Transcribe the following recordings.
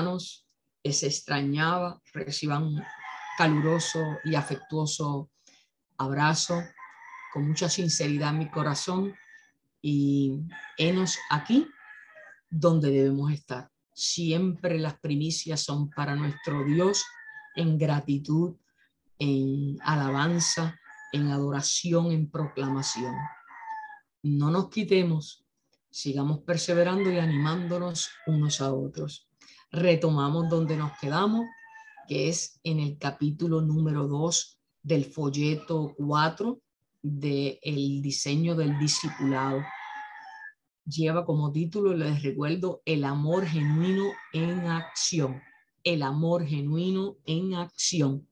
hermanos, se extrañaba, reciban un caluroso y afectuoso abrazo con mucha sinceridad en mi corazón y enos aquí donde debemos estar. Siempre las primicias son para nuestro Dios en gratitud, en alabanza, en adoración, en proclamación. No nos quitemos, sigamos perseverando y animándonos unos a otros. Retomamos donde nos quedamos, que es en el capítulo número 2 del folleto 4 del el diseño del discipulado. Lleva como título, les recuerdo, el amor genuino en acción. El amor genuino en acción.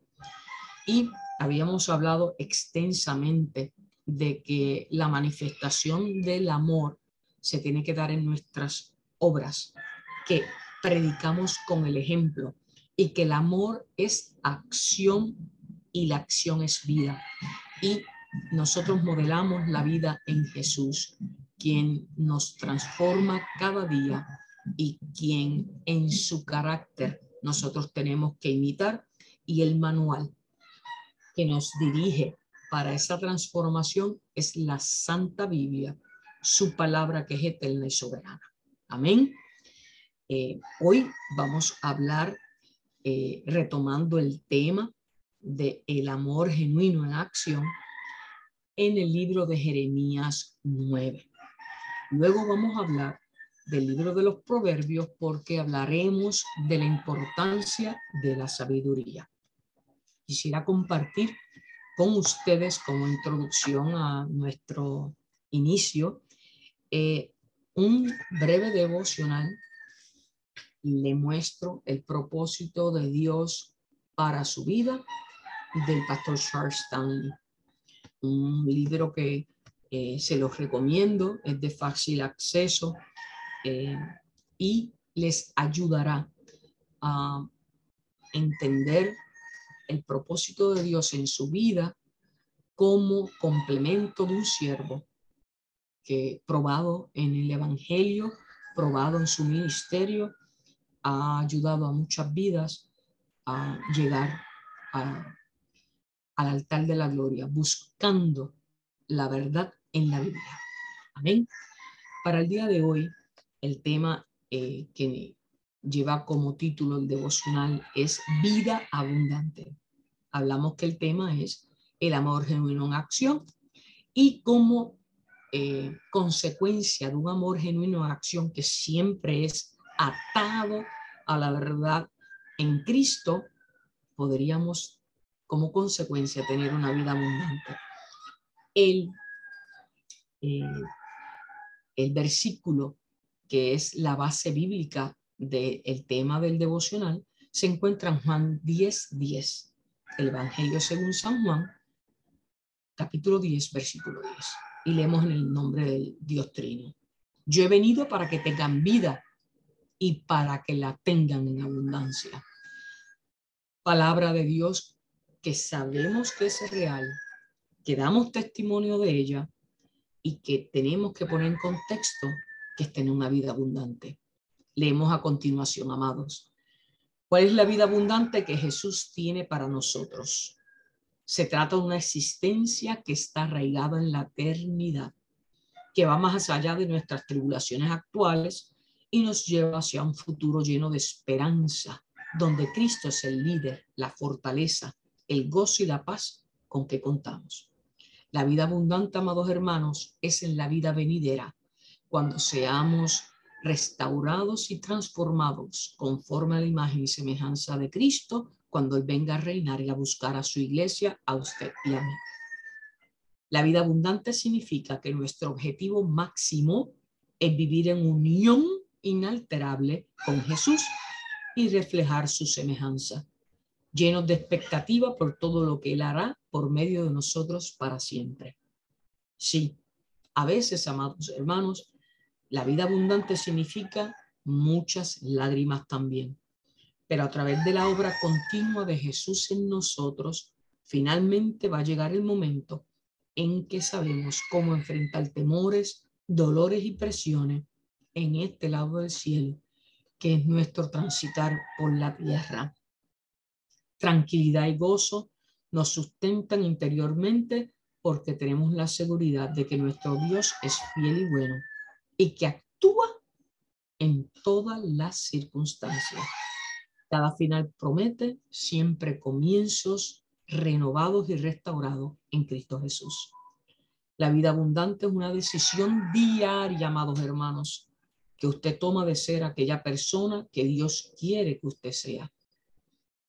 Y habíamos hablado extensamente de que la manifestación del amor se tiene que dar en nuestras obras, que predicamos con el ejemplo y que el amor es acción y la acción es vida. Y nosotros modelamos la vida en Jesús, quien nos transforma cada día y quien en su carácter nosotros tenemos que imitar y el manual que nos dirige para esa transformación es la Santa Biblia, su palabra que es eterna y soberana. Amén. Eh, hoy vamos a hablar, eh, retomando el tema de el amor genuino en acción, en el libro de Jeremías 9. Luego vamos a hablar del libro de los proverbios porque hablaremos de la importancia de la sabiduría quisiera compartir con ustedes como introducción a nuestro inicio eh, un breve devocional. Le muestro el propósito de Dios para su vida del pastor Charles Stanley. Un libro que eh, se los recomiendo, es de fácil acceso eh, y les ayudará a entender el propósito de Dios en su vida como complemento de un siervo que probado en el Evangelio, probado en su ministerio, ha ayudado a muchas vidas a llegar al altar de la gloria, buscando la verdad en la Biblia. Amén. Para el día de hoy, el tema eh, que lleva como título el devocional es Vida Abundante. Hablamos que el tema es el amor genuino en acción y como eh, consecuencia de un amor genuino en acción que siempre es atado a la verdad en Cristo, podríamos como consecuencia tener una vida abundante. El, eh, el versículo que es la base bíblica del tema del devocional se encuentra en Juan 10, 10, el Evangelio según San Juan, capítulo 10, versículo 10. Y leemos en el nombre del Dios Trino. Yo he venido para que tengan vida y para que la tengan en abundancia. Palabra de Dios que sabemos que es real, que damos testimonio de ella y que tenemos que poner en contexto que estén en una vida abundante. Leemos a continuación, amados. ¿Cuál es la vida abundante que Jesús tiene para nosotros? Se trata de una existencia que está arraigada en la eternidad, que va más allá de nuestras tribulaciones actuales y nos lleva hacia un futuro lleno de esperanza, donde Cristo es el líder, la fortaleza, el gozo y la paz con que contamos. La vida abundante, amados hermanos, es en la vida venidera, cuando seamos restaurados y transformados conforme a la imagen y semejanza de Cristo cuando Él venga a reinar y a buscar a su iglesia, a usted y a mí. La vida abundante significa que nuestro objetivo máximo es vivir en unión inalterable con Jesús y reflejar su semejanza, llenos de expectativa por todo lo que Él hará por medio de nosotros para siempre. Sí, a veces, amados hermanos, la vida abundante significa muchas lágrimas también, pero a través de la obra continua de Jesús en nosotros, finalmente va a llegar el momento en que sabemos cómo enfrentar temores, dolores y presiones en este lado del cielo, que es nuestro transitar por la tierra. Tranquilidad y gozo nos sustentan interiormente porque tenemos la seguridad de que nuestro Dios es fiel y bueno y que actúa en todas las circunstancias. Cada final promete siempre comienzos renovados y restaurados en Cristo Jesús. La vida abundante es una decisión diaria, amados hermanos, que usted toma de ser aquella persona que Dios quiere que usted sea.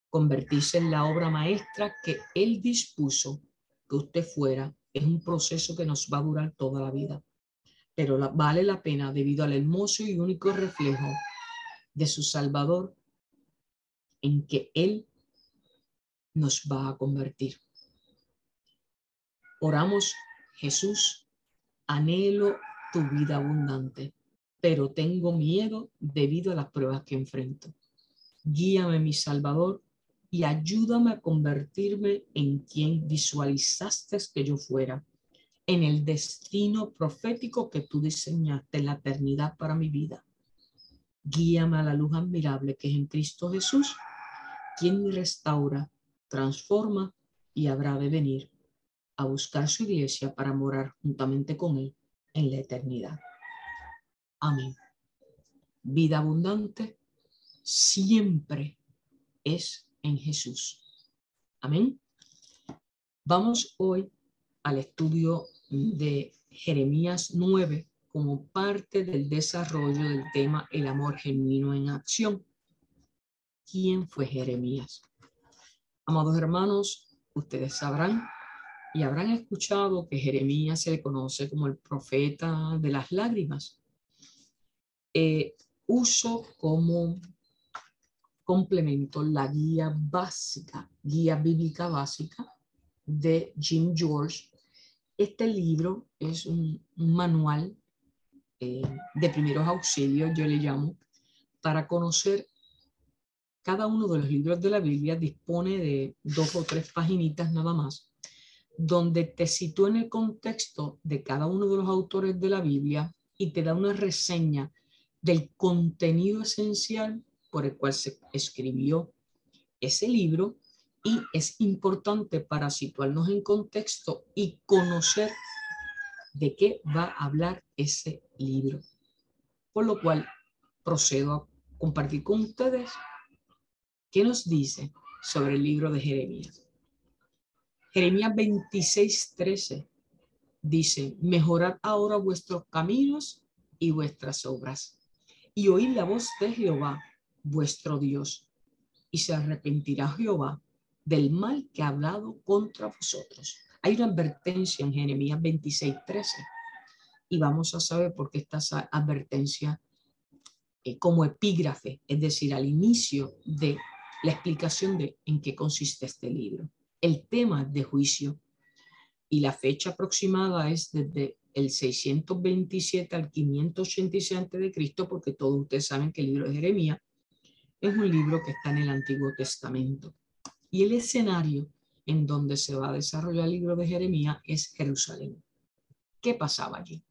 Convertirse en la obra maestra que Él dispuso que usted fuera es un proceso que nos va a durar toda la vida, pero vale la pena debido al hermoso y único reflejo de su Salvador en que Él nos va a convertir. Oramos, Jesús, anhelo tu vida abundante, pero tengo miedo debido a las pruebas que enfrento. Guíame, mi Salvador, y ayúdame a convertirme en quien visualizaste que yo fuera, en el destino profético que tú diseñaste en la eternidad para mi vida. Guíame a la luz admirable que es en Cristo Jesús, quien me restaura, transforma y habrá de venir a buscar su iglesia para morar juntamente con él en la eternidad. Amén. Vida abundante siempre es en Jesús. Amén. Vamos hoy al estudio de Jeremías 9 como parte del desarrollo del tema el amor genuino en acción. ¿Quién fue Jeremías? Amados hermanos, ustedes sabrán y habrán escuchado que Jeremías se le conoce como el profeta de las lágrimas. Eh, uso como complemento la guía básica, guía bíblica básica de Jim George. Este libro es un, manual eh, de primeros auxilios, yo le llamo, para conocer cada uno de los libros de la Biblia dispone de dos o tres paginitas nada más, donde te sitúa en el contexto de cada uno de los autores de la Biblia y te da una reseña del contenido esencial por el cual se escribió ese libro y es importante para situarnos en contexto y conocer de qué va a hablar ese libro. Por lo cual procedo a compartir con ustedes qué nos dice sobre el libro de Jeremías. Jeremías 26, 13 dice, mejorad ahora vuestros caminos y vuestras obras y oíd la voz de Jehová vuestro Dios, y se arrepentirá Jehová del mal que ha hablado contra vosotros. Hay una advertencia en Jeremías 26, 13, y vamos a saber por qué esta advertencia eh, como epígrafe, es decir, al inicio de la explicación de en qué consiste este libro. El tema de juicio y la fecha aproximada es desde el 627 al 586 de Cristo, porque todos ustedes saben que el libro de Jeremías es un libro que está en el Antiguo Testamento. Y el escenario en donde se va a desarrollar el libro de Jeremías es Jerusalén. ¿Qué pasaba allí?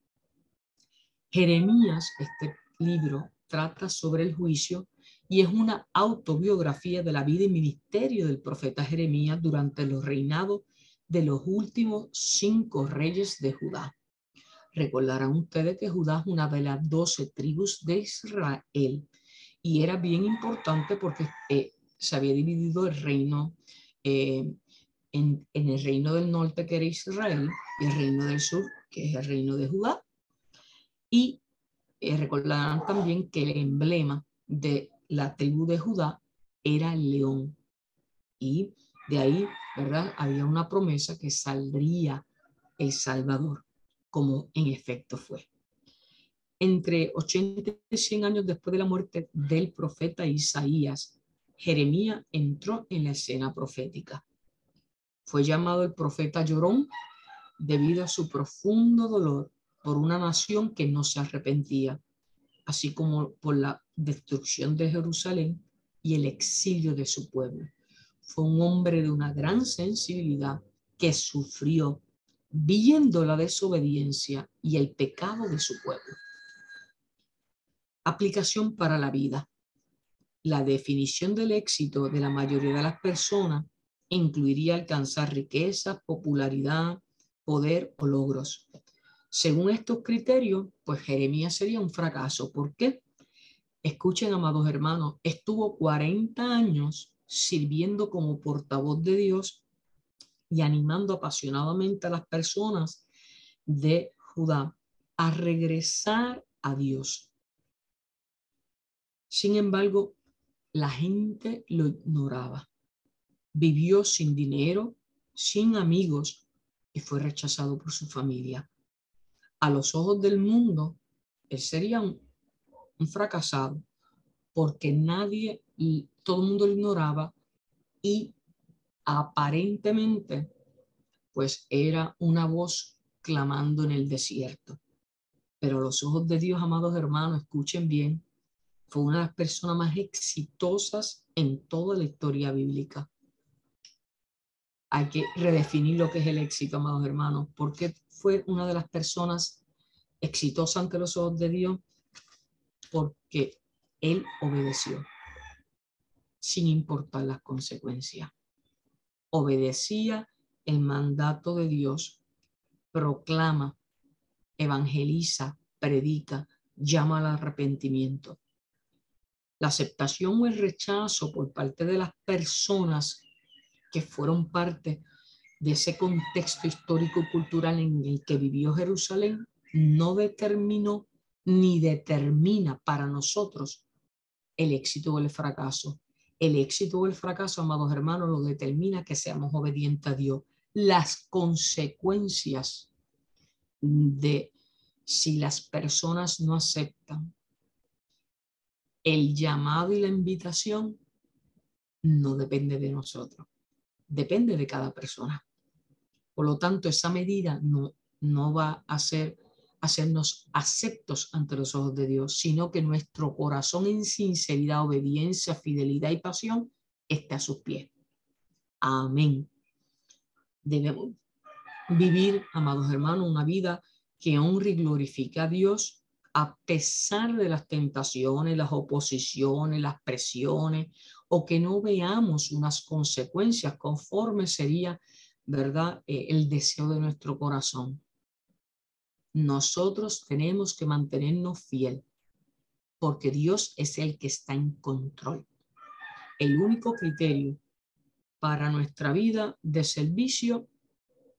Jeremías, este libro, trata sobre el juicio y es una autobiografía de la vida y ministerio del profeta Jeremías durante los reinados de los últimos cinco reyes de Judá. Recordarán ustedes que Judá es una de las doce tribus de Israel y era bien importante porque eh, se había dividido el reino eh, en, el reino del norte que era Israel y el reino del sur que es el reino de Judá. Y eh, recordarán también que el emblema de la tribu de Judá era el león. Y de ahí, ¿verdad? Había una promesa que saldría el Salvador, como en efecto fue entre 80 y 100 años después de la muerte del profeta Isaías, Jeremías entró en la escena profética. Fue llamado el profeta llorón debido a su profundo dolor por una nación que no se arrepentía, así como por la destrucción de Jerusalén y el exilio de su pueblo. Fue un hombre de una gran sensibilidad que sufrió viendo la desobediencia y el pecado de su pueblo. Aplicación para la vida. la definición del éxito de la mayoría de las personas incluiría alcanzar riqueza, popularidad, poder o logros. Según estos criterios, pues Jeremías sería un fracaso. ¿Por qué? Escuchen, amados hermanos, estuvo 40 años sirviendo como portavoz de Dios y animando apasionadamente a las personas de Judá a regresar a Dios. Sin embargo, la gente lo ignoraba. Vivió sin dinero, sin amigos y fue rechazado por su familia. A los ojos del mundo, él sería un, fracasado porque nadie y todo el mundo lo ignoraba y aparentemente pues era una voz clamando en el desierto. Pero los ojos de Dios, amados hermanos, escuchen bien, fue una de las personas más exitosas en toda la historia bíblica. Hay que redefinir lo que es el éxito, amados hermanos, porque fue una de las personas exitosas ante los ojos de Dios, porque él obedeció, sin importar las consecuencias. Obedecía el mandato de Dios, proclama, evangeliza, predica, llama al arrepentimiento la aceptación o el rechazo por parte de las personas que fueron parte de ese contexto histórico y cultural en el que vivió Jerusalén no determinó ni determina para nosotros el éxito o el fracaso. El éxito o el fracaso, amados hermanos, lo determina que seamos obedientes a Dios. Las consecuencias de si las personas no aceptan el llamado y la invitación no depende de nosotros, depende de cada persona. Por lo tanto, esa medida no, no va a ser hacernos aceptos ante los ojos de Dios, sino que nuestro corazón en sinceridad, obediencia, fidelidad y pasión esté a sus pies. Amén. Debemos vivir, amados hermanos, una vida que honre y glorifique a Dios a pesar de las tentaciones, las oposiciones, las presiones, o que no veamos unas consecuencias conforme sería, ¿verdad?, eh, el deseo de nuestro corazón. Nosotros tenemos que mantenernos fiel, porque Dios es el que está en control. El único criterio para nuestra vida de servicio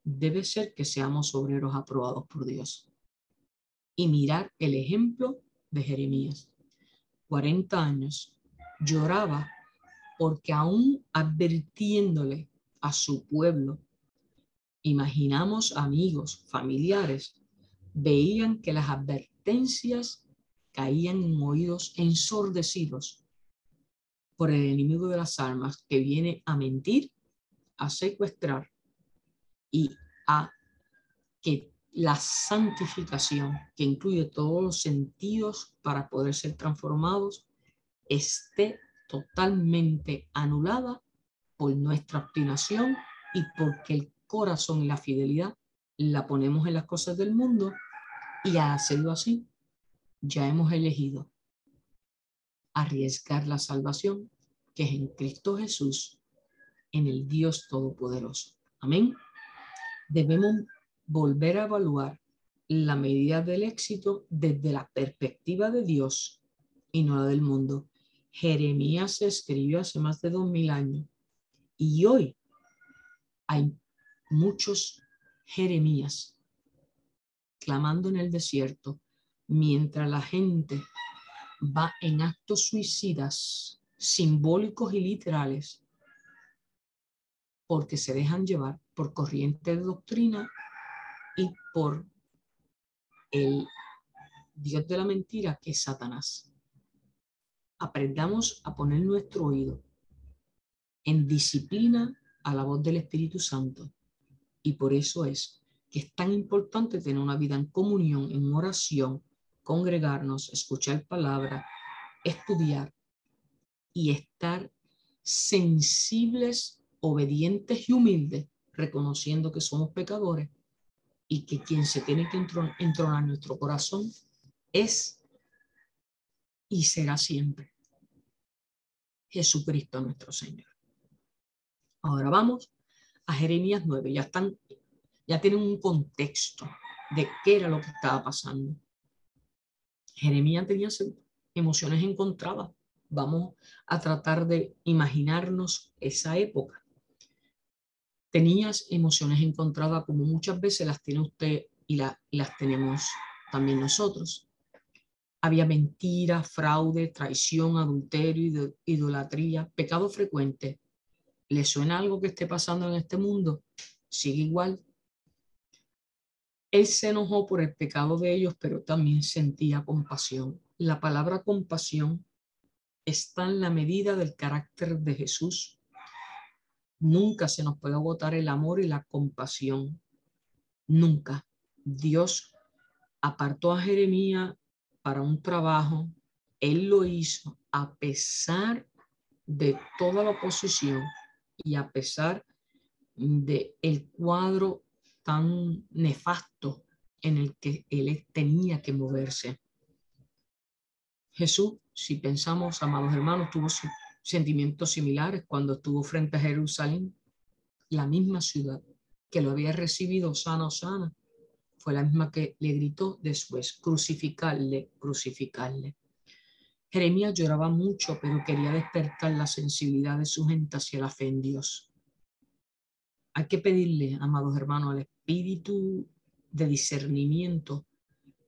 debe ser que seamos obreros aprobados por Dios y mirar el ejemplo de Jeremías. 40 años lloraba porque aún advirtiéndole a su pueblo, imaginamos amigos, familiares, veían que las advertencias caían en oídos ensordecidos por el enemigo de las almas que viene a mentir, a secuestrar y a que la santificación, que incluye todos los sentidos para poder ser transformados, esté totalmente anulada por nuestra obstinación y porque el corazón y la fidelidad la ponemos en las cosas del mundo y a hacerlo así, ya hemos elegido arriesgar la salvación que es en Cristo Jesús, en el Dios Todopoderoso. Amén. Debemos volver a evaluar la medida del éxito desde la perspectiva de Dios y no la del mundo. Jeremías se escribió hace más de dos mil años y hoy hay muchos Jeremías clamando en el desierto mientras la gente va en actos suicidas simbólicos y literales porque se dejan llevar por corriente de doctrina y por el Dios de la mentira que es Satanás. Aprendamos a poner nuestro oído en disciplina a la voz del Espíritu Santo. Y por eso es que es tan importante tener una vida en comunión, en oración, congregarnos, escuchar palabra, estudiar y estar sensibles, obedientes y humildes, reconociendo que somos pecadores y que quien se tiene que entronar en nuestro corazón es y será siempre Jesucristo nuestro Señor. Ahora vamos a Jeremías 9. Ya están, ya tienen un contexto de qué era lo que estaba pasando. Jeremías tenía emociones encontradas. Vamos a tratar de imaginarnos esa época. Tenías emociones encontradas como muchas veces las tiene usted y, las tenemos también nosotros. Había mentira, fraude, traición, adulterio, idolatría, pecado frecuente. ¿Le suena algo que esté pasando en este mundo? Sigue igual. Él se enojó por el pecado de ellos, pero también sentía compasión. La palabra compasión está en la medida del carácter de Jesús. Nunca se nos puede agotar el amor y la compasión. Nunca. Dios apartó a Jeremías para un trabajo. Él lo hizo a pesar de toda la oposición y a pesar de el cuadro tan nefasto en el que él tenía que moverse. Jesús, si pensamos, amados hermanos, tuvo sentimientos similares cuando estuvo frente a Jerusalén, la misma ciudad que lo había recibido sana o sana, fue la misma que le gritó después, crucificarle, crucificarle. Jeremías lloraba mucho, pero quería despertar la sensibilidad de su gente hacia la fe en Dios. Hay que pedirle, amados hermanos, al espíritu de discernimiento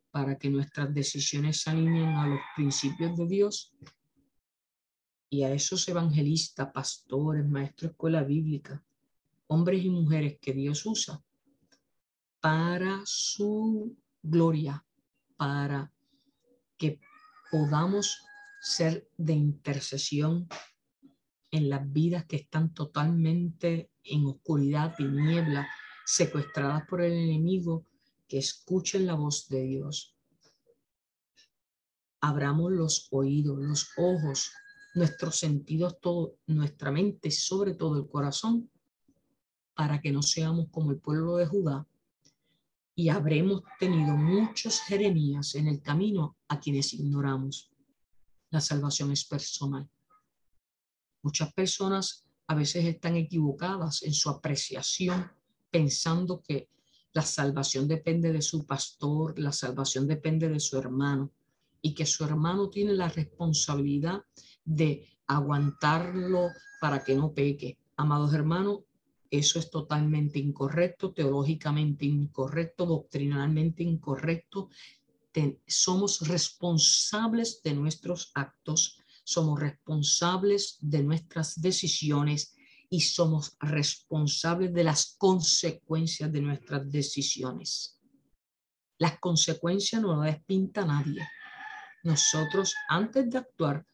para que nuestras decisiones se alineen a los principios de Dios y a esos evangelistas, pastores, maestros de escuela bíblica, hombres y mujeres que Dios usa para su gloria, para que podamos ser de intercesión en las vidas que están totalmente en oscuridad, y niebla, secuestradas por el enemigo, que escuchen la voz de Dios. Abramos los oídos, los ojos, nuestros sentidos, todo, nuestra mente, sobre todo el corazón, para que no seamos como el pueblo de Judá y habremos tenido muchos Jeremías en el camino a quienes ignoramos. La salvación es personal. Muchas personas a veces están equivocadas en su apreciación pensando que la salvación depende de su pastor, la salvación depende de su hermano y que su hermano tiene la responsabilidad de aguantarlo para que no peque. Amados hermanos, eso es totalmente incorrecto, teológicamente incorrecto, doctrinalmente incorrecto. Somos responsables de nuestros actos, somos responsables de nuestras decisiones y somos responsables de las consecuencias de nuestras decisiones. Las consecuencias no las despinta nadie. Nosotros, antes de actuar,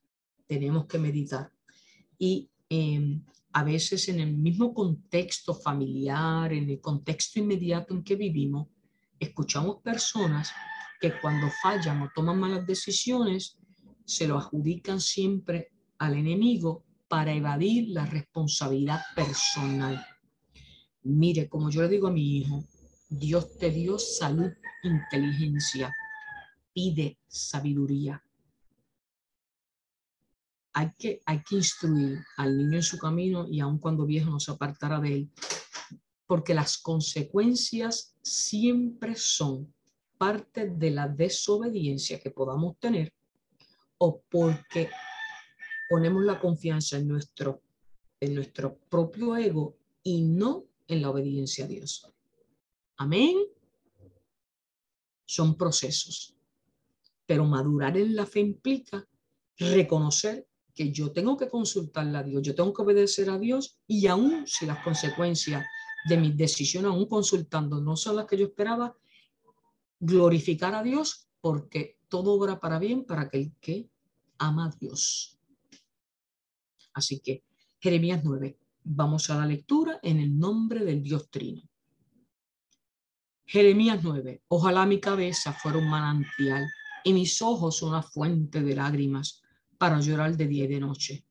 tenemos que meditar. Y em, a veces en el mismo contexto familiar, en el contexto inmediato en que vivimos, escuchamos personas que cuando fallan o toman malas decisiones, se lo adjudican siempre al enemigo para evadir la responsabilidad personal. Mire, como yo le digo a mi hijo, Dios te dio salud, inteligencia, pide sabiduría hay que, hay que instruir al niño en su camino y aun cuando viejo no se apartará de él, porque las consecuencias siempre son parte de la desobediencia que podamos tener o porque ponemos la confianza en nuestro, en nuestro propio ego y no en la obediencia a Dios. Amén. Son procesos, pero madurar en la fe implica reconocer que yo tengo que consultarle a Dios, yo tengo que obedecer a Dios y aún si las consecuencias de mis decisiones, aún consultando, no son las que yo esperaba, glorificar a Dios porque todo obra para bien para aquel que ama a Dios. Así que Jeremías 9, vamos a la lectura en el nombre del Dios Trino. Jeremías 9, ojalá mi cabeza fuera un manantial y mis ojos una fuente de lágrimas para llorar de día y de noche.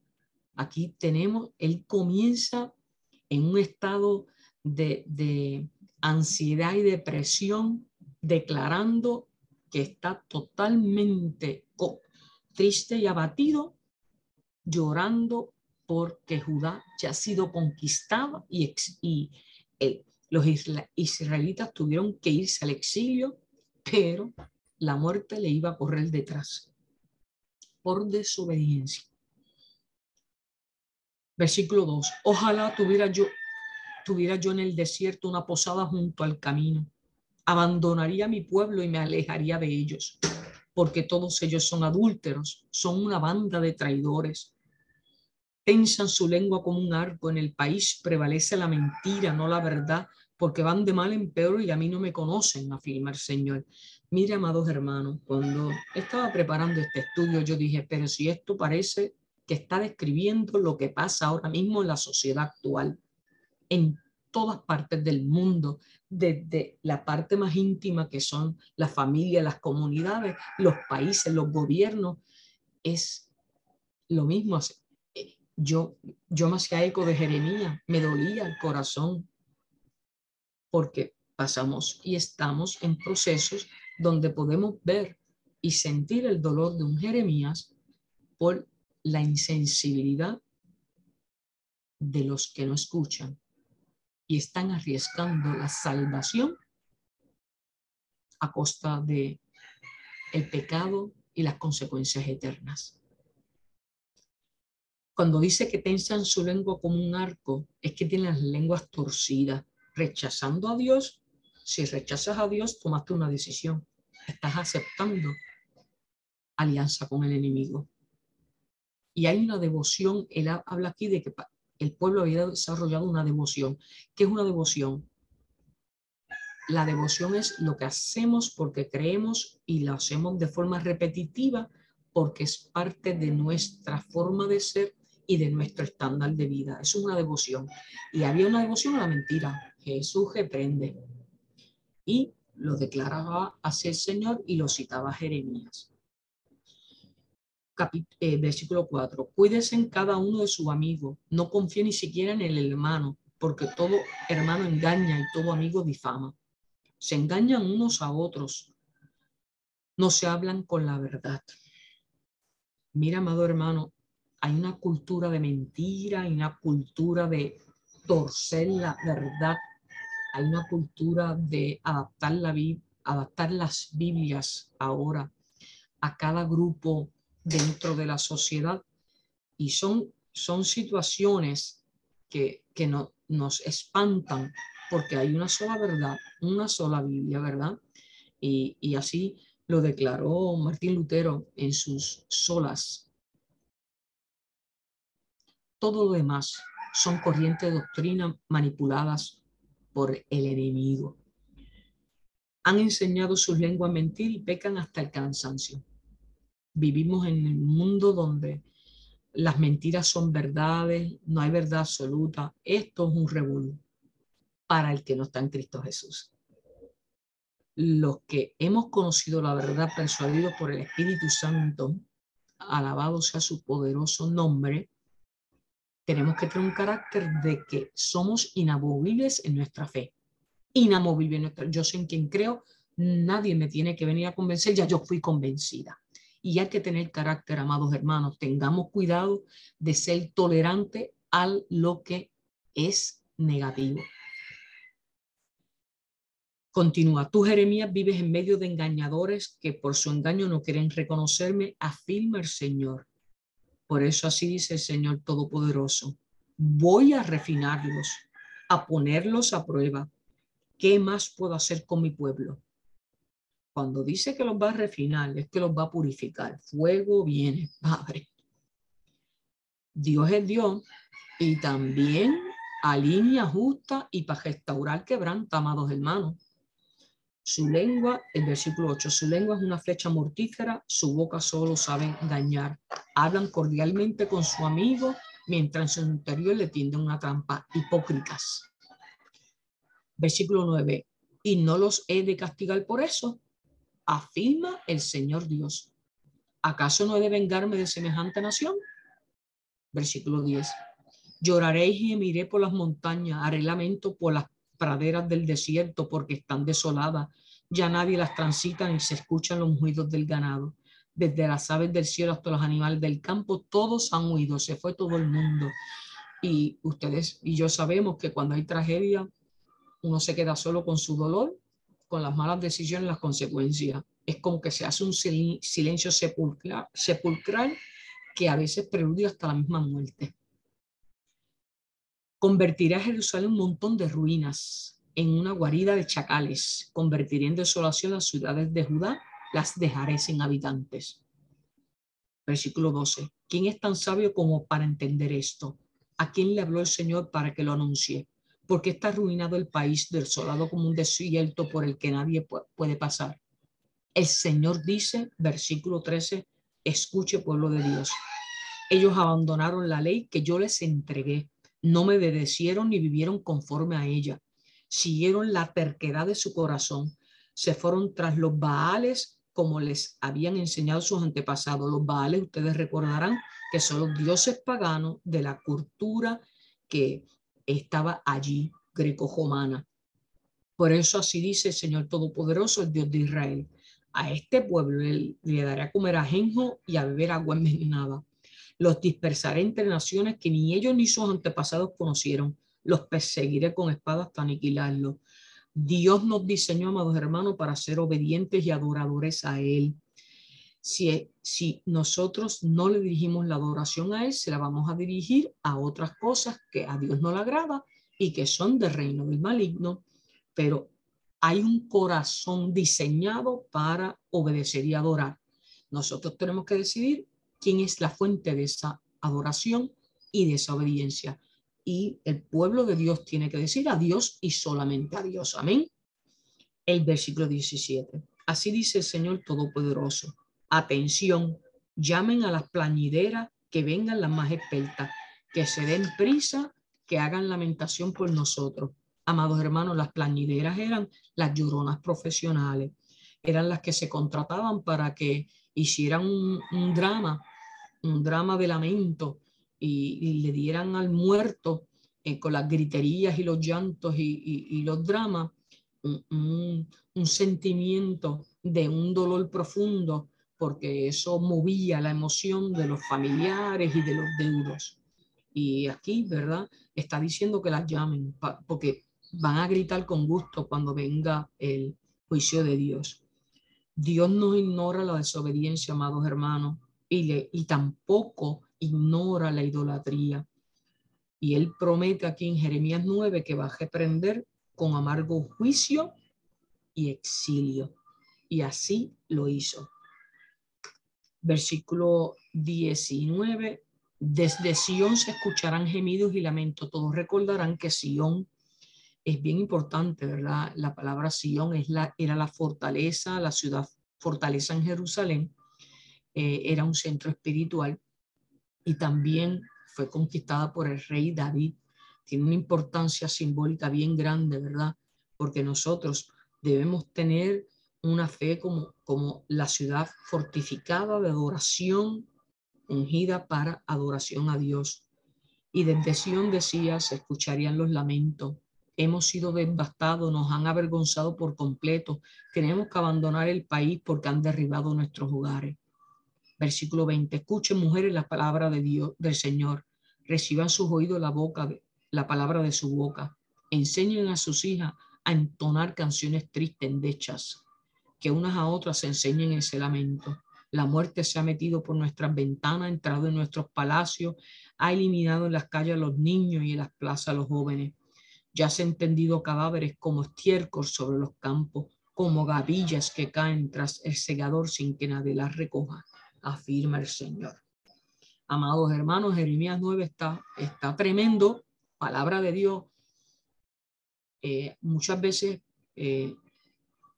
Aquí tenemos, él comienza en un estado de, de ansiedad y depresión, declarando que está totalmente triste y abatido llorando porque Judá ya ha sido conquistada y, y los israelitas tuvieron que irse al exilio, pero la muerte le iba a correr detrás por desobediencia. Versículo 2. Ojalá tuviera yo, tuviera yo en el desierto una posada junto al camino. Abandonaría mi pueblo y me alejaría de ellos, porque todos ellos son adúlteros, son una banda de traidores. Tensan su lengua como un arco. En el país prevalece la mentira, no la verdad, porque van de mal en peor y a mí no me conocen, afirma el Señor. Mire, amados hermanos, cuando estaba preparando este estudio, yo dije, pero si esto parece que está describiendo lo que pasa ahora mismo en la sociedad actual, en todas partes del mundo, desde la parte más íntima que son las familias, las comunidades, los países, los gobiernos, es lo mismo. Yo, yo me hacía eco de Jeremías, me dolía el corazón, porque pasamos y estamos en procesos donde podemos ver y sentir el dolor de un Jeremías por la insensibilidad de los que no escuchan y están arriesgando la salvación a costa de el pecado y las consecuencias eternas. Cuando dice que tensan su lengua como un arco, es que tienen las lenguas torcidas, rechazando a Dios. Si rechazas a Dios, tomaste una decisión. Estás aceptando alianza con el enemigo. Y hay una devoción, él habla aquí de que el pueblo había desarrollado una devoción. ¿Qué es una devoción? La devoción es lo que hacemos porque creemos y lo hacemos de forma repetitiva porque es parte de nuestra forma de ser y de nuestro estándar de vida. Es una devoción. Y había una devoción a la mentira. Jesús reprende. Y lo declaraba hacia el Señor y lo citaba Jeremías. Eh, versículo 4. Cuídense en cada uno de sus amigos. No confíe ni siquiera en el hermano, porque todo hermano engaña y todo amigo difama. Se engañan unos a otros. No se hablan con la verdad. Mira, amado hermano, hay una cultura de mentira, hay una cultura de torcer la verdad, hay una cultura de adaptar, la, adaptar las Biblias ahora a cada grupo dentro de la sociedad y son, son situaciones que, que no, nos espantan porque hay una sola verdad, una sola Biblia, ¿verdad? Y, y así lo declaró Martín Lutero en sus solas. Todo lo demás son corrientes de doctrina manipuladas por el enemigo. Han enseñado sus lenguas a mentir y pecan hasta el cansancio vivimos en un mundo donde las mentiras son verdades, no hay verdad absoluta. Esto es un revuelo para el que no está en Cristo Jesús. Los que hemos conocido la verdad persuadidos por el Espíritu Santo, alabado sea su poderoso nombre, tenemos que tener un carácter de que somos inamovibles en nuestra fe. Inamovible en nuestra. Yo sé en quien creo, nadie me tiene que venir a convencer, ya yo fui convencida. Y hay que tener carácter, amados hermanos. Tengamos cuidado de ser tolerante a lo que es negativo. Continúa, tú Jeremías vives en medio de engañadores que por su engaño no quieren reconocerme, afirma el Señor. Por eso así dice el Señor Todopoderoso. Voy a refinarlos, a ponerlos a prueba. ¿Qué más puedo hacer con mi pueblo? Cuando dice que los va a refinar, es que los va a purificar. Fuego viene, Padre. Dios es Dios y también alinea justa y para restaurar quebranta, amados hermanos. Su lengua, el versículo 8, su lengua es una flecha mortífera, su boca solo sabe engañar. Hablan cordialmente con su amigo, mientras en su interior le tienden una trampa. Hipócritas. Versículo 9, y no los he de castigar por eso, afirma el Señor Dios. ¿Acaso no he de vengarme de semejante nación? Versículo 10. Lloraré y gemiré por las montañas, haré lamento por las praderas del desierto porque están desoladas. Ya nadie las transita ni se escuchan los ruidos del ganado. desde las aves del cielo hasta los animales del campo, todos han huido, se fue todo el mundo. Y ustedes y yo sabemos que cuando hay tragedia, uno se queda solo con su dolor, con las malas decisiones, las consecuencias. Es como que se hace un silencio sepulcral, sepulcral que a veces preludia hasta la misma muerte. Convertirá a Jerusalén un montón de ruinas en una guarida de chacales. Convertiré en desolación las ciudades de Judá, las dejaré sin habitantes. Versículo 12. ¿Quién es tan sabio como para entender esto? ¿A quién le habló el Señor para que lo anuncie? Porque está arruinado el país, desolado como un desierto por el que nadie puede pasar. El Señor dice, versículo 13, escuche pueblo de Dios. Ellos abandonaron la ley que yo les entregué no me obedecieron ni vivieron conforme a ella. Siguieron la terquedad de su corazón. Se fueron tras los baales como les habían enseñado sus antepasados. Los baales, ustedes recordarán que son los dioses paganos de la cultura que estaba allí, greco-romana. Por eso así dice el Señor Todopoderoso, el Dios de Israel. A este pueblo le, daré a comer ajenjo y a beber agua envenenada los dispersaré entre naciones que ni ellos ni sus antepasados conocieron. Los perseguiré con espadas hasta aniquilarlos. Dios nos diseñó, amados hermanos, para ser obedientes y adoradores a Él. Si, nosotros no le dirigimos la adoración a Él, se la vamos a dirigir a otras cosas que a Dios no le agrada y que son del reino del maligno. Pero hay un corazón diseñado para obedecer y adorar. Nosotros tenemos que decidir quién es la fuente de esa adoración y de esa obediencia. Y el pueblo de Dios tiene que decir a Dios y solamente a Dios. Amén. El versículo 17. Así dice el Señor Todopoderoso. Atención, llamen a las plañideras que vengan las más expertas, que se den prisa, que hagan lamentación por nosotros. Amados hermanos, las plañideras eran las lloronas profesionales, eran las que se contrataban para que hicieran un, drama, un drama de lamento y, le dieran al muerto eh, con las griterías y los llantos y, los dramas un, sentimiento de un dolor profundo porque eso movía la emoción de los familiares y de los deudos. Y aquí, ¿verdad? Está diciendo que las llamen porque van a gritar con gusto cuando venga el juicio de Dios. Dios no ignora la desobediencia, amados hermanos, y, le, tampoco ignora la idolatría. Y él promete aquí en Jeremías 9 que va a reprender con amargo juicio y exilio. Y así lo hizo. Versículo 19. Desde Sión se escucharán gemidos y lamentos. Todos recordarán que Sión es bien importante, ¿verdad? La palabra Sion es la, era la fortaleza, la ciudad fortaleza en Jerusalén, eh, era un centro espiritual y también fue conquistada por el rey David. Tiene una importancia simbólica bien grande, ¿verdad? Porque nosotros debemos tener una fe como, como la ciudad fortificada de adoración, ungida para adoración a Dios. Y desde Sion decía, se escucharían los lamentos, hemos sido devastados, nos han avergonzado por completo, tenemos que abandonar el país porque han derribado nuestros hogares. Versículo 20, escuchen mujeres la palabra del Señor, reciban sus oídos la boca, la palabra de su boca, enseñen a sus hijas a entonar canciones tristes, endechas, que unas a otras se enseñen ese lamento. La muerte se ha metido por nuestras ventanas, ha entrado en nuestros palacios, ha eliminado en las calles a los niños y en las plazas a los jóvenes ya se han tendido cadáveres como estiércol sobre los campos, como gavillas que caen tras el segador sin que nadie las recoja, afirma el Señor. Amados hermanos, Jeremías 9 está, está tremendo, palabra de Dios. Eh, muchas veces eh,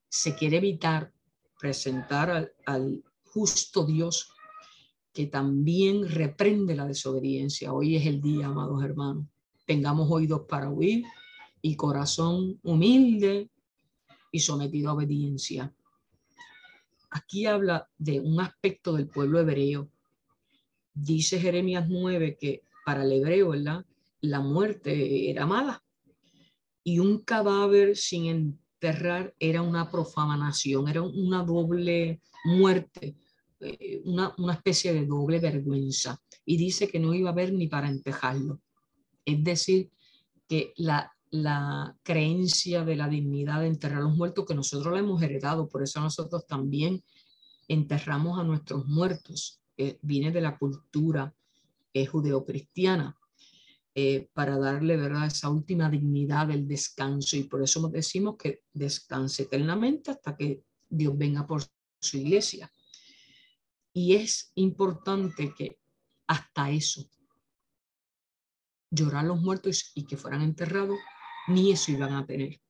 se quiere evitar presentar al, justo Dios que también reprende la desobediencia. Hoy es el día, amados hermanos. Tengamos oídos para oír y corazón humilde y sometido a obediencia. Aquí habla de un aspecto del pueblo hebreo. Dice Jeremías 9 que para el hebreo, ¿verdad? La muerte era mala y un cadáver sin enterrar era una profanación, era una doble muerte, eh, una, una especie de doble vergüenza y dice que no iba a haber ni para entejarlo. Es decir, que la, la creencia de la dignidad de enterrar a los muertos que nosotros la hemos heredado, por eso nosotros también enterramos a nuestros muertos, viene de la cultura eh, judeocristiana, eh, para darle ¿verdad? esa última dignidad del descanso y por eso decimos que descanse eternamente hasta que Dios venga por su iglesia. Y es importante que hasta eso, llorar los muertos y que fueran enterrados, ni eso iban a tener.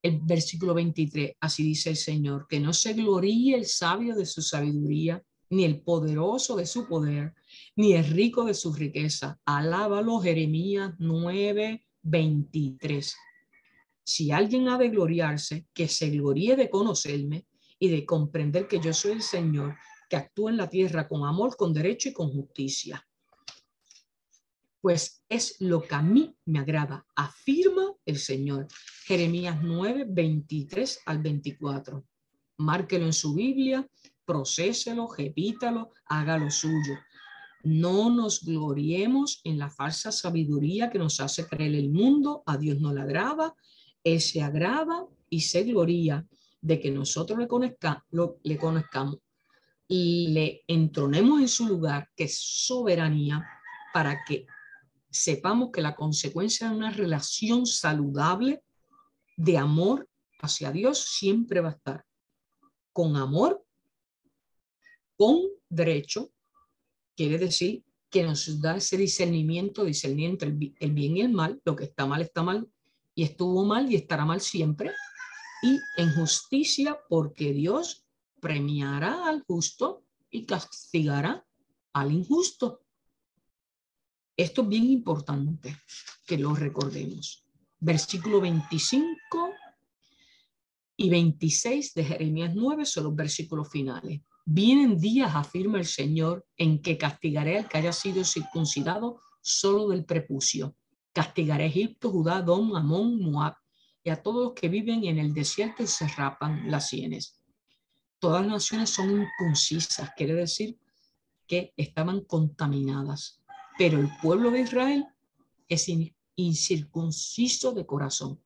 El versículo 23, así dice el Señor, que no se gloríe el sabio de su sabiduría, ni el poderoso de su poder, ni el rico de su riqueza. Alábalo Jeremías 9, 23. Si alguien ha de gloriarse, que se gloríe de conocerme y de comprender que yo soy el Señor, que actúa en la tierra con amor, con derecho y con justicia pues es lo que a mí me agrada, afirma el Señor. Jeremías 9, 23 al 24. Márquelo en su Biblia, procéselo, repítalo, haga lo suyo. No nos gloriemos en la falsa sabiduría que nos hace creer el mundo, a Dios no le agrada, Él se agrada y se gloria de que nosotros le, lo, le conozcamos. Y le entronemos en su lugar, que es soberanía, para que sepamos que la consecuencia de una relación saludable de amor hacia Dios siempre va a estar con amor, con derecho, quiere decir que nos da ese discernimiento, discernimiento el, el bien y el mal, lo que está mal está mal y estuvo mal y estará mal siempre, y en justicia porque Dios premiará al justo y castigará al injusto. Esto es bien importante que lo recordemos. Versículo 25 y 26 de Jeremías 9 son los versículos finales. Vienen días, afirma el Señor, en que castigaré al que haya sido circuncidado solo del prepucio. Castigaré a Egipto, Judá, Dom, Amón, Moab y a todos los que viven en el desierto y se rapan las sienes. Todas las naciones son inconcisas, quiere decir que estaban contaminadas pero el pueblo de Israel es incircunciso de corazón.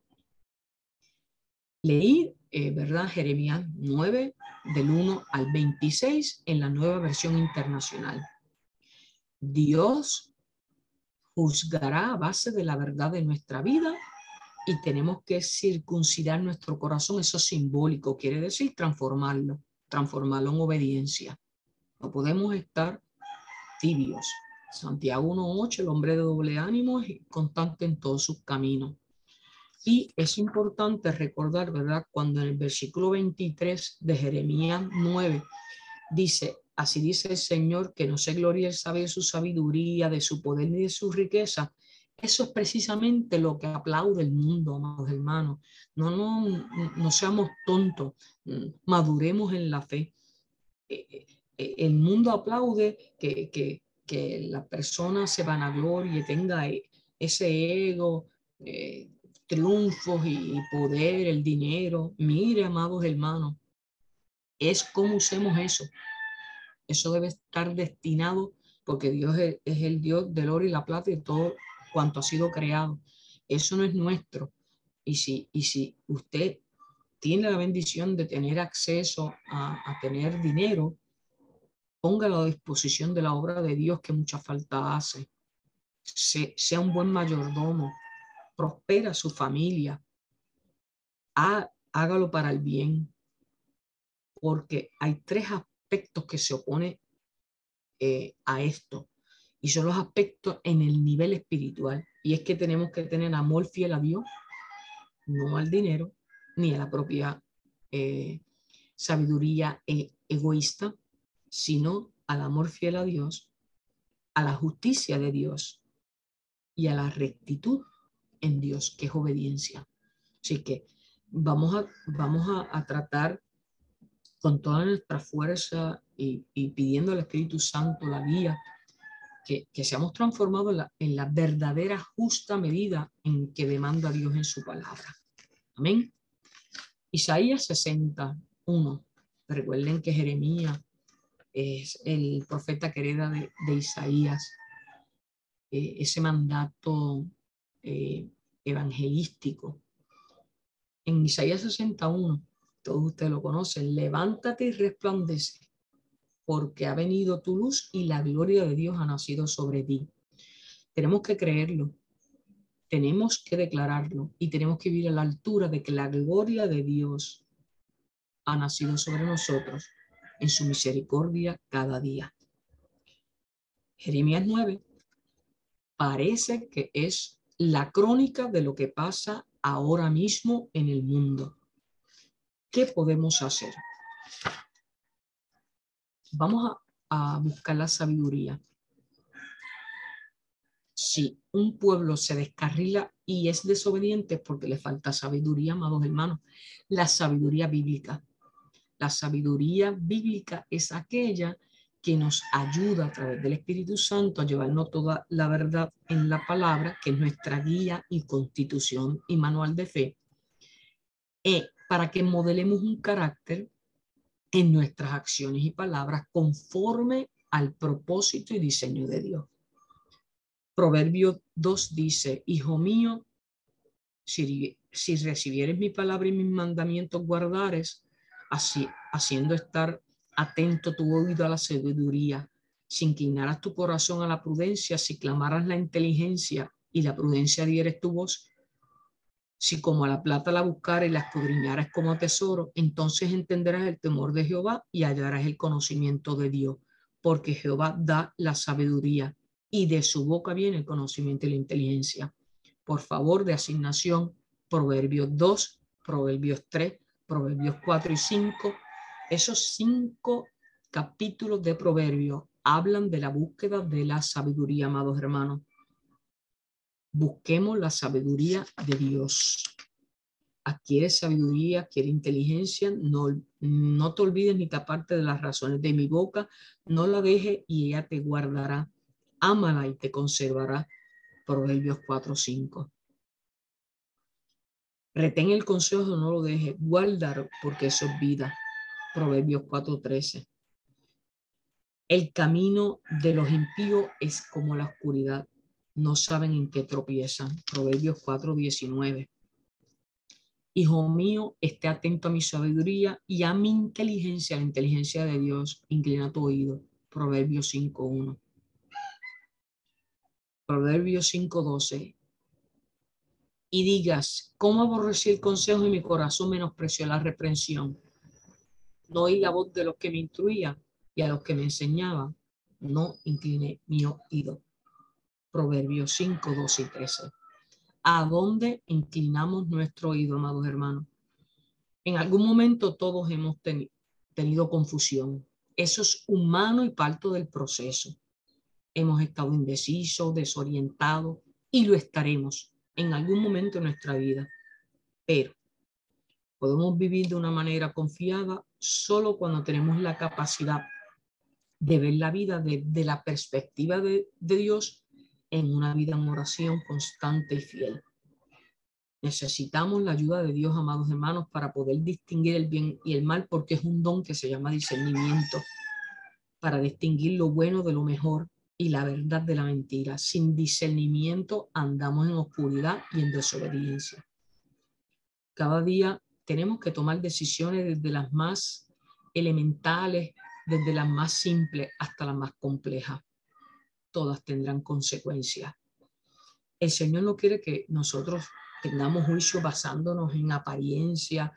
Leí, eh, ¿verdad? Jeremías 9, del 1 al 26, en la nueva versión internacional. Dios juzgará a base de la verdad de nuestra vida y tenemos que circuncidar nuestro corazón. Eso es simbólico, quiere decir transformarlo, transformarlo en obediencia. No podemos estar tibios. Santiago 1.8, el hombre de doble ánimo es constante en todos sus caminos. Y es importante recordar, ¿verdad? Cuando en el versículo 23 de Jeremías 9 dice, así dice el Señor, que no se gloria el saber su sabiduría, de su poder ni de su riqueza. Eso es precisamente lo que aplaude el mundo, amados hermanos. No, no, no seamos tontos, maduremos en la fe. Eh, eh, el mundo aplaude que, que, que la persona se vanaglorie, tenga ese ego, eh, triunfos y, poder, el dinero. Mire, amados hermanos, es como usemos eso. Eso debe estar destinado porque Dios es, el Dios del oro y la plata y todo cuanto ha sido creado. Eso no es nuestro. Y si, y si usted tiene la bendición de tener acceso a, tener dinero, póngalo a disposición de la obra de Dios que mucha falta hace. sea un buen mayordomo, prospera su familia, hágalo para el bien, porque hay tres aspectos que se oponen eh, a esto. Y son los aspectos en el nivel espiritual. Y es que tenemos que tener amor fiel a Dios, no al dinero ni a la propia eh, sabiduría e, egoísta sino al amor fiel a Dios, a la justicia de Dios y a la rectitud en Dios, que es obediencia. Así que vamos a, vamos a, tratar con toda nuestra fuerza y, pidiendo al Espíritu Santo la guía, que, seamos transformados en la, en la verdadera justa medida en que demanda Dios en su palabra. Amén. Isaías 61. Recuerden que Jeremías es el profeta que hereda de, Isaías, eh, ese mandato eh, evangelístico. En Isaías 61, todos ustedes lo conocen, levántate y resplandece, porque ha venido tu luz y la gloria de Dios ha nacido sobre ti. Tenemos que creerlo, tenemos que declararlo y tenemos que vivir a la altura de que la gloria de Dios ha nacido sobre nosotros en su misericordia cada día. Jeremías 9 parece que es la crónica de lo que pasa ahora mismo en el mundo. ¿Qué podemos hacer? Vamos a, buscar la sabiduría. Si un pueblo se descarrila y es desobediente porque le falta sabiduría, amados hermanos, la sabiduría bíblica. La sabiduría bíblica es aquella que nos ayuda a través del Espíritu Santo a llevarnos toda la verdad en la palabra, que es nuestra guía y constitución y manual de fe, eh, para que modelemos un carácter en nuestras acciones y palabras conforme al propósito y diseño de Dios. Proverbio 2 dice, Hijo mío, si, si recibieres mi palabra y mis mandamientos guardares, así, haciendo estar atento tu oído a la sabiduría, si inclinaras tu corazón a la prudencia, si clamaras la inteligencia y la prudencia dieres tu voz, si como a la plata la buscares y la escudriñaras como tesoro, entonces entenderás el temor de Jehová y hallarás el conocimiento de Dios, porque Jehová da la sabiduría y de su boca viene el conocimiento y la inteligencia. Por favor, de asignación, Proverbios 2, Proverbios 3, Proverbios 4 y 5, esos cinco capítulos de Proverbios hablan de la búsqueda de la sabiduría, amados hermanos. Busquemos la sabiduría de Dios. Adquiere sabiduría, adquiere inteligencia, no, no te olvides ni taparte de las razones de mi boca, no la dejes y ella te guardará. Ámala y te conservará. Proverbios 4, 5. Retén el consejo, no lo dejes, guardar porque eso es vida. Proverbios 4:13. El camino de los impíos es como la oscuridad, no saben en qué tropiezan. Proverbios 4:19. Hijo mío, esté atento a mi sabiduría y a mi inteligencia, la inteligencia de Dios. Inclina tu oído. Proverbios 5:1. Proverbios 5:12 y digas, ¿cómo aborrecí el consejo y mi corazón menospreció la reprensión? No oí la voz de los que me instruían y a los que me enseñaban, no incliné mi oído. Proverbios 5, 12 y 13. ¿A dónde inclinamos nuestro oído, amados hermanos? En algún momento todos hemos tenido confusión. Eso es humano y parte del proceso. Hemos estado indecisos, desorientados y lo estaremos en algún momento de nuestra vida, pero podemos vivir de una manera confiada solo cuando tenemos la capacidad de ver la vida desde la perspectiva de, de Dios en una vida en oración constante y fiel. Necesitamos la ayuda de Dios, amados hermanos, para poder distinguir el bien y el mal, porque es un don que se llama discernimiento, para distinguir lo bueno de lo mejor y la verdad de la mentira. Sin discernimiento andamos en oscuridad y en desobediencia. Cada día tenemos que tomar decisiones desde las más elementales, desde las más simples hasta las más complejas. Todas tendrán consecuencias. El Señor no quiere que nosotros tengamos juicio basándonos en apariencia,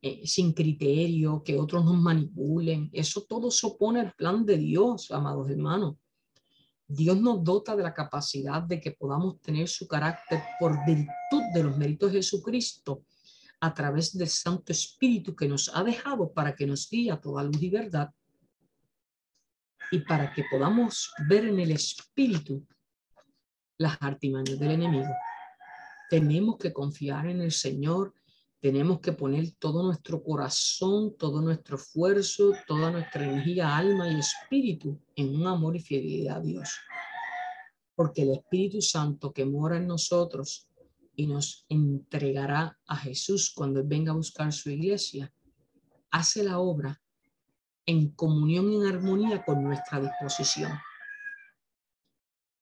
eh, sin criterio, que otros nos manipulen. Eso todo se opone al plan de Dios, amados hermanos. Dios nos dota de la capacidad de que podamos tener su carácter por virtud de los méritos de Jesucristo a través del Santo Espíritu que nos ha dejado para que nos guíe a toda luz y verdad y para que podamos ver en el Espíritu las artimañas del enemigo. Tenemos que confiar en el Señor tenemos que poner todo nuestro corazón, todo nuestro esfuerzo, toda nuestra energía, alma y espíritu en un amor y fidelidad a Dios. Porque el Espíritu Santo que mora en nosotros y nos entregará a Jesús cuando Él venga a buscar su iglesia, hace la obra en comunión y en armonía con nuestra disposición.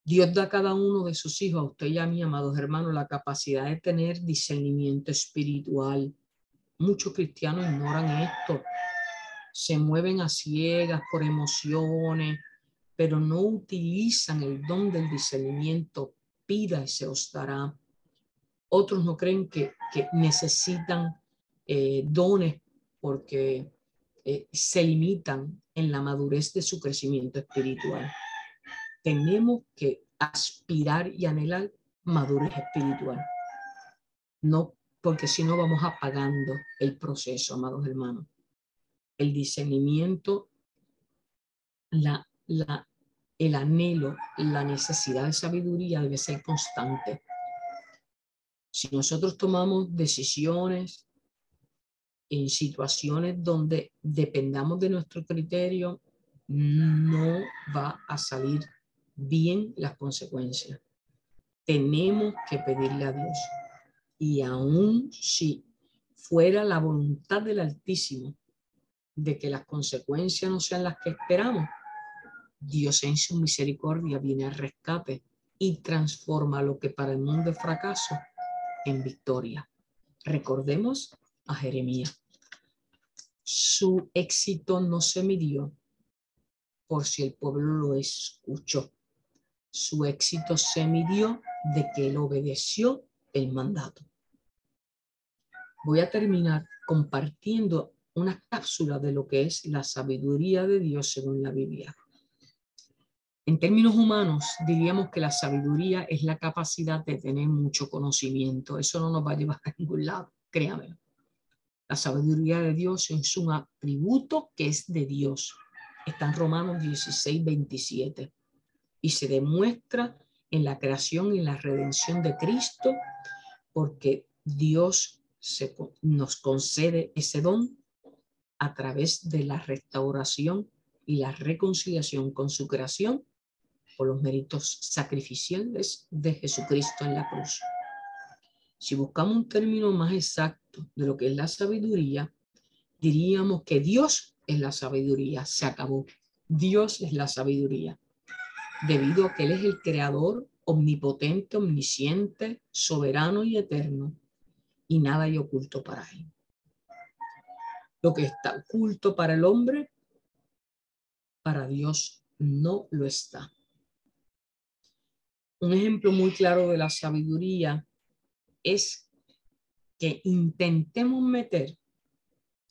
Dios da a cada uno de sus hijos, a usted y a mí, amados hermanos, la capacidad de tener discernimiento espiritual. Muchos cristianos ignoran esto, se mueven a ciegas por emociones, pero no utilizan el don del discernimiento. Pida y se os dará. Otros no creen que, necesitan eh, dones porque eh, se limitan en la madurez de su crecimiento espiritual tenemos que aspirar y anhelar madurez espiritual. No, porque si no vamos apagando el proceso, amados hermanos. El discernimiento, la, la, el anhelo, la necesidad de sabiduría debe ser constante. Si nosotros tomamos decisiones en situaciones donde dependamos de nuestro criterio, no va a salir bien las consecuencias. Tenemos que pedirle a Dios. Y aún si fuera la voluntad del Altísimo de que las consecuencias no sean las que esperamos, Dios en su misericordia viene al rescate y transforma lo que para el mundo es fracaso en victoria. Recordemos a Jeremías. Su éxito no se midió por si el pueblo lo escuchó, su éxito se midió de que él obedeció el mandato. Voy a terminar compartiendo una cápsula de lo que es la sabiduría de Dios según la Biblia. En términos humanos, diríamos que la sabiduría es la capacidad de tener mucho conocimiento. Eso no nos va a llevar a ningún lado, créame. La sabiduría de Dios es un atributo que es de Dios. Está en Romanos 16, 27 y se demuestra en la creación y la redención de Cristo, porque Dios se, nos concede ese don a través de la restauración y la reconciliación con su creación por los méritos sacrificiales de Jesucristo en la cruz. Si buscamos un término más exacto de lo que es la sabiduría, diríamos que Dios es la sabiduría, se acabó. Dios es la sabiduría debido a que Él es el creador omnipotente, omnisciente, soberano y eterno, y nada hay oculto para Él. Lo que está oculto para el hombre, para Dios no lo está. Un ejemplo muy claro de la sabiduría es que intentemos meter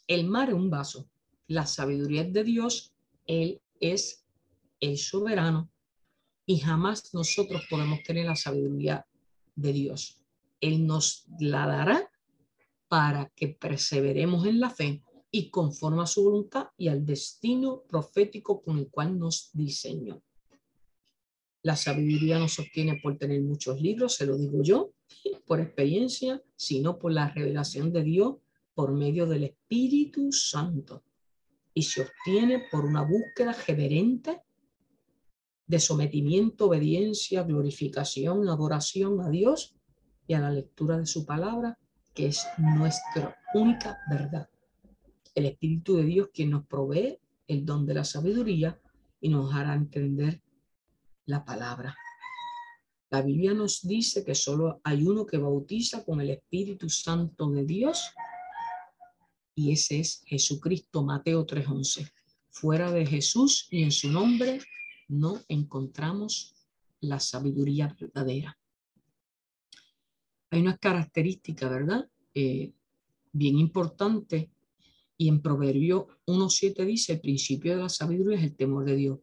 el mar en un vaso. La sabiduría es de Dios, Él es el soberano y jamás nosotros podemos tener la sabiduría de Dios. Él nos la dará para que perseveremos en la fe y conforme a su voluntad y al destino profético con el cual nos diseñó. La sabiduría no se obtiene por tener muchos libros, se lo digo yo, por experiencia, sino por la revelación de Dios por medio del Espíritu Santo. Y se obtiene por una búsqueda reverente de sometimiento, obediencia, glorificación, adoración a Dios y a la lectura de su palabra, que es nuestra única verdad. El Espíritu de Dios quien nos provee el don de la sabiduría y nos hará entender la palabra. La Biblia nos dice que solo hay uno que bautiza con el Espíritu Santo de Dios y ese es Jesucristo, Mateo 3:11. Fuera de Jesús y en su nombre no encontramos la sabiduría verdadera. Hay una característica, ¿verdad? Eh, bien importante. Y en Proverbio 1.7 dice, el principio de la sabiduría es el temor de Dios.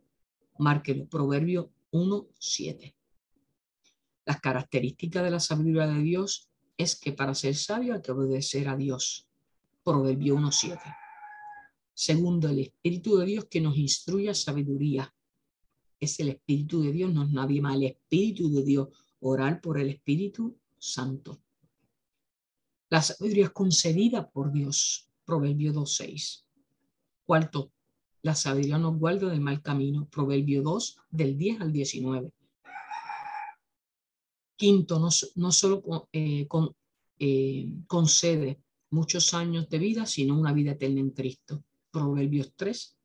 Márquelo, Proverbio 1.7. Las características de la sabiduría de Dios es que para ser sabio hay que obedecer a Dios. Proverbio 1.7. Segundo, el Espíritu de Dios que nos instruye a sabiduría es el Espíritu de Dios, no es nadie más, el Espíritu de Dios, orar por el Espíritu Santo. La sabiduría es concedida por Dios, Proverbio 2.6. Cuarto, la sabiduría nos guarda del mal camino, Proverbio 2, del 10 al 19. Quinto, no, no solo eh, con, eh, concede muchos años de vida, sino una vida eterna en Cristo, Proverbios 3,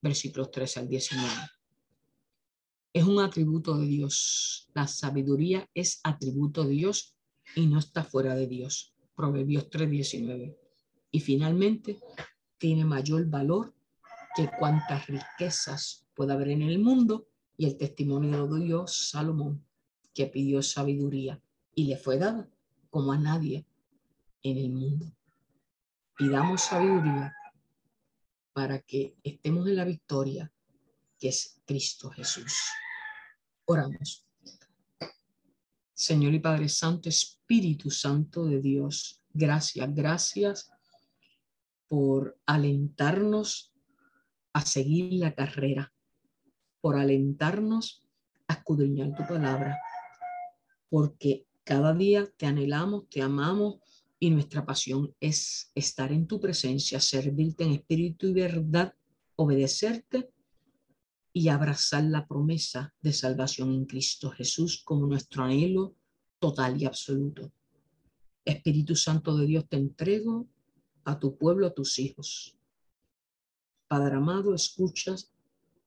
versículos 13 al 19. Es un atributo de Dios. La sabiduría es atributo de Dios y no está fuera de Dios. Proverbios 3:19. Y finalmente, tiene mayor valor que cuantas riquezas pueda haber en el mundo y el testimonio de Dios, Salomón, que pidió sabiduría y le fue dada como a nadie en el mundo. Pidamos sabiduría para que estemos en la victoria que es Cristo Jesús. Oramos. Señor y Padre Santo, Espíritu Santo de Dios, gracias, gracias por alentarnos a seguir la carrera, por alentarnos a escudriñar tu palabra, porque cada día te anhelamos, te amamos y nuestra pasión es estar en tu presencia, servirte en espíritu y verdad, obedecerte y abrazar la promesa de salvación en Cristo Jesús como nuestro anhelo total y absoluto. Espíritu Santo de Dios, te entrego a tu pueblo, a tus hijos. Padre amado, escuchas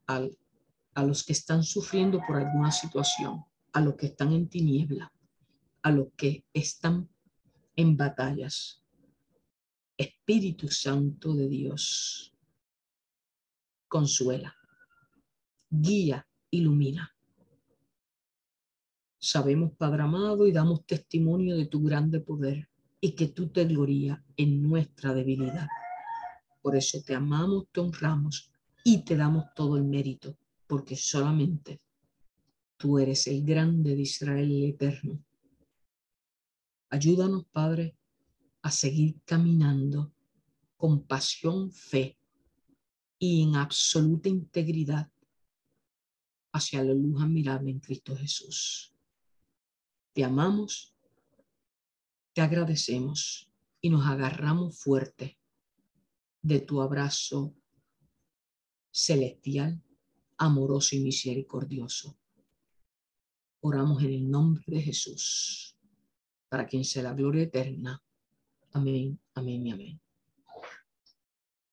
a los que están sufriendo por alguna situación, a los que están en tiniebla, a los que están en batallas. Espíritu Santo de Dios, consuela guía, ilumina. Sabemos, Padre amado, y damos testimonio de tu grande poder y que tú te glorías en nuestra debilidad. Por eso te amamos, te honramos y te damos todo el mérito, porque solamente tú eres el grande de Israel el eterno. Ayúdanos, Padre, a seguir caminando con pasión, fe y en absoluta integridad hacia la luz admirable en Cristo Jesús. Te amamos, te agradecemos y nos agarramos fuerte de tu abrazo celestial, amoroso y misericordioso. Oramos en el nombre de Jesús, para quien sea la gloria eterna. Amén, amén y amén.